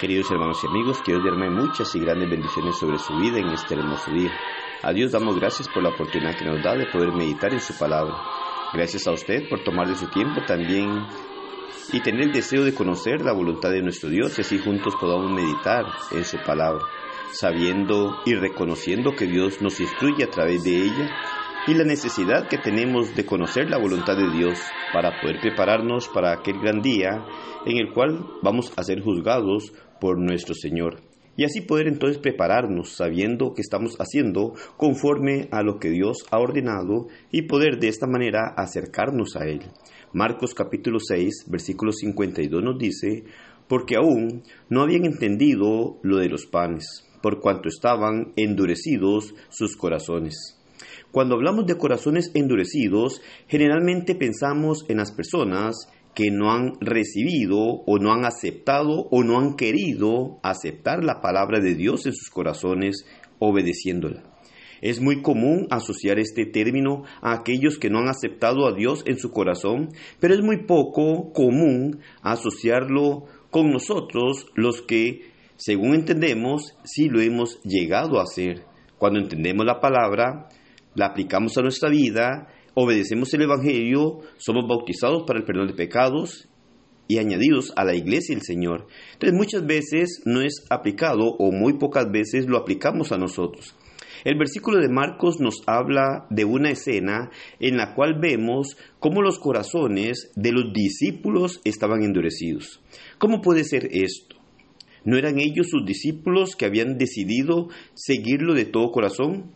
Queridos hermanos y amigos, Dios derrame muchas y grandes bendiciones sobre su vida en este hermoso día. A Dios damos gracias por la oportunidad que nos da de poder meditar en su palabra. Gracias a usted por tomar de su tiempo también y tener el deseo de conocer la voluntad de nuestro Dios y así juntos podamos meditar en su palabra, sabiendo y reconociendo que Dios nos instruye a través de ella y la necesidad que tenemos de conocer la voluntad de Dios para poder prepararnos para aquel gran día en el cual vamos a ser juzgados por nuestro Señor. Y así poder entonces prepararnos sabiendo que estamos haciendo conforme a lo que Dios ha ordenado y poder de esta manera acercarnos a Él. Marcos capítulo 6, versículo 52 nos dice, porque aún no habían entendido lo de los panes, por cuanto estaban endurecidos sus corazones. Cuando hablamos de corazones endurecidos, generalmente pensamos en las personas que no han recibido o no han aceptado o no han querido aceptar la palabra de Dios en sus corazones obedeciéndola. Es muy común asociar este término a aquellos que no han aceptado a Dios en su corazón, pero es muy poco común asociarlo con nosotros los que, según entendemos, sí lo hemos llegado a hacer. Cuando entendemos la palabra, la aplicamos a nuestra vida, obedecemos el Evangelio, somos bautizados para el perdón de pecados y añadidos a la iglesia del Señor. Entonces muchas veces no es aplicado o muy pocas veces lo aplicamos a nosotros. El versículo de Marcos nos habla de una escena en la cual vemos cómo los corazones de los discípulos estaban endurecidos. ¿Cómo puede ser esto? ¿No eran ellos sus discípulos que habían decidido seguirlo de todo corazón?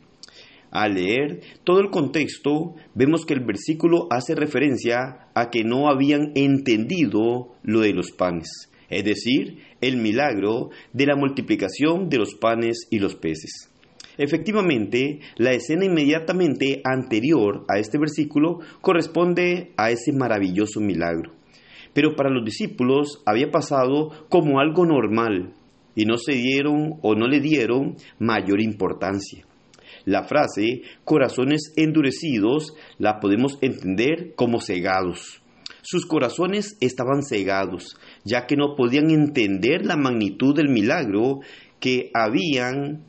Al leer todo el contexto, vemos que el versículo hace referencia a que no habían entendido lo de los panes, es decir, el milagro de la multiplicación de los panes y los peces. Efectivamente, la escena inmediatamente anterior a este versículo corresponde a ese maravilloso milagro. Pero para los discípulos había pasado como algo normal y no se dieron o no le dieron mayor importancia. La frase corazones endurecidos la podemos entender como cegados. Sus corazones estaban cegados, ya que no podían entender la magnitud del milagro que habían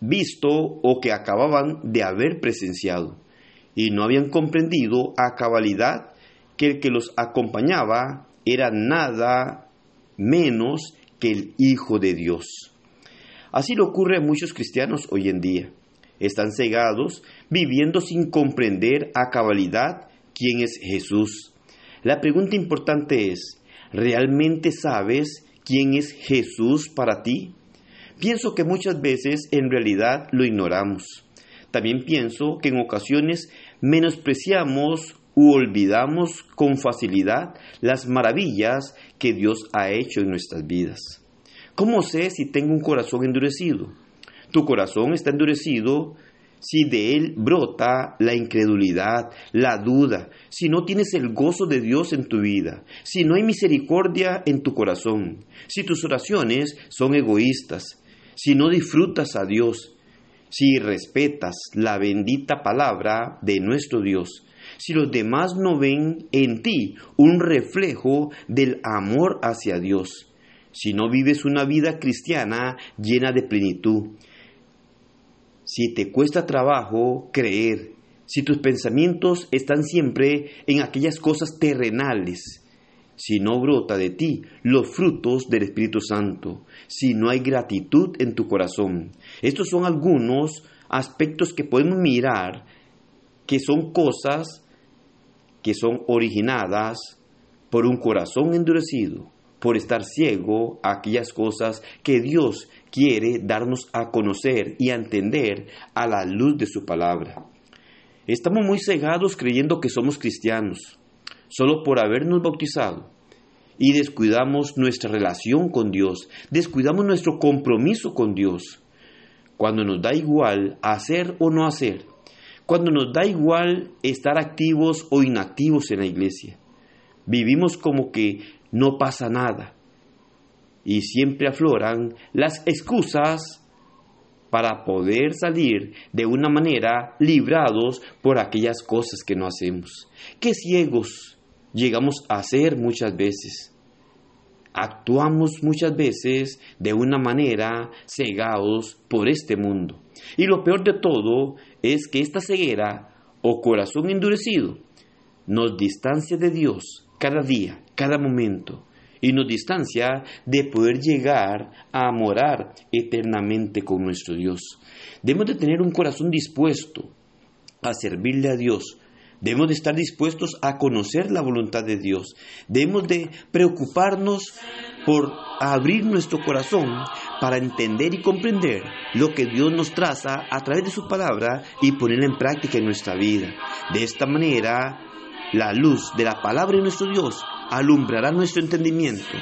visto o que acababan de haber presenciado, y no habían comprendido a cabalidad que el que los acompañaba era nada menos que el Hijo de Dios. Así le ocurre a muchos cristianos hoy en día están cegados, viviendo sin comprender a cabalidad quién es Jesús. La pregunta importante es, ¿realmente sabes quién es Jesús para ti? Pienso que muchas veces en realidad lo ignoramos. También pienso que en ocasiones menospreciamos u olvidamos con facilidad las maravillas que Dios ha hecho en nuestras vidas. ¿Cómo sé si tengo un corazón endurecido? Tu corazón está endurecido, si de él brota la incredulidad, la duda, si no tienes el gozo de Dios en tu vida, si no hay misericordia en tu corazón, si tus oraciones son egoístas, si no disfrutas a Dios, si respetas la bendita palabra de nuestro Dios, si los demás no ven en ti un reflejo del amor hacia Dios, si no vives una vida cristiana llena de plenitud, si te cuesta trabajo creer, si tus pensamientos están siempre en aquellas cosas terrenales, si no brota de ti los frutos del Espíritu Santo, si no hay gratitud en tu corazón. Estos son algunos aspectos que podemos mirar que son cosas que son originadas por un corazón endurecido, por estar ciego a aquellas cosas que Dios quiere darnos a conocer y a entender a la luz de su palabra. Estamos muy cegados creyendo que somos cristianos, solo por habernos bautizado, y descuidamos nuestra relación con Dios, descuidamos nuestro compromiso con Dios, cuando nos da igual hacer o no hacer, cuando nos da igual estar activos o inactivos en la iglesia. Vivimos como que no pasa nada, y siempre afloran las excusas para poder salir de una manera librados por aquellas cosas que no hacemos. Qué ciegos llegamos a ser muchas veces actuamos muchas veces de una manera cegados por este mundo. Y lo peor de todo es que esta ceguera o corazón endurecido nos distancia de Dios cada día, cada momento, y nos distancia de poder llegar a morar eternamente con nuestro Dios. Debemos de tener un corazón dispuesto a servirle a Dios, Debemos de estar dispuestos a conocer la voluntad de Dios. Debemos de preocuparnos por abrir nuestro corazón para entender y comprender lo que Dios nos traza a través de su palabra y ponerla en práctica en nuestra vida. De esta manera, la luz de la palabra de nuestro Dios alumbrará nuestro entendimiento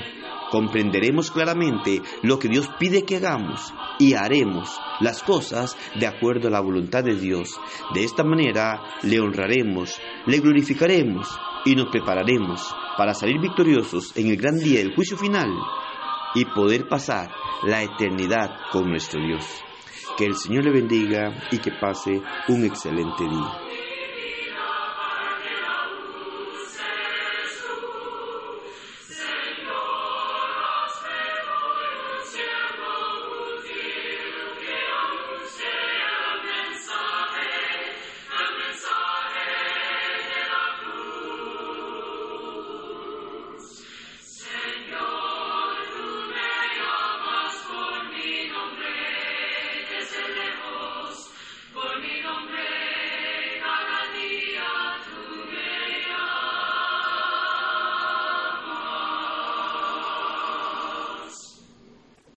comprenderemos claramente lo que Dios pide que hagamos y haremos las cosas de acuerdo a la voluntad de Dios. De esta manera le honraremos, le glorificaremos y nos prepararemos para salir victoriosos en el gran día del juicio final y poder pasar la eternidad con nuestro Dios. Que el Señor le bendiga y que pase un excelente día. lejos, por mi nombre.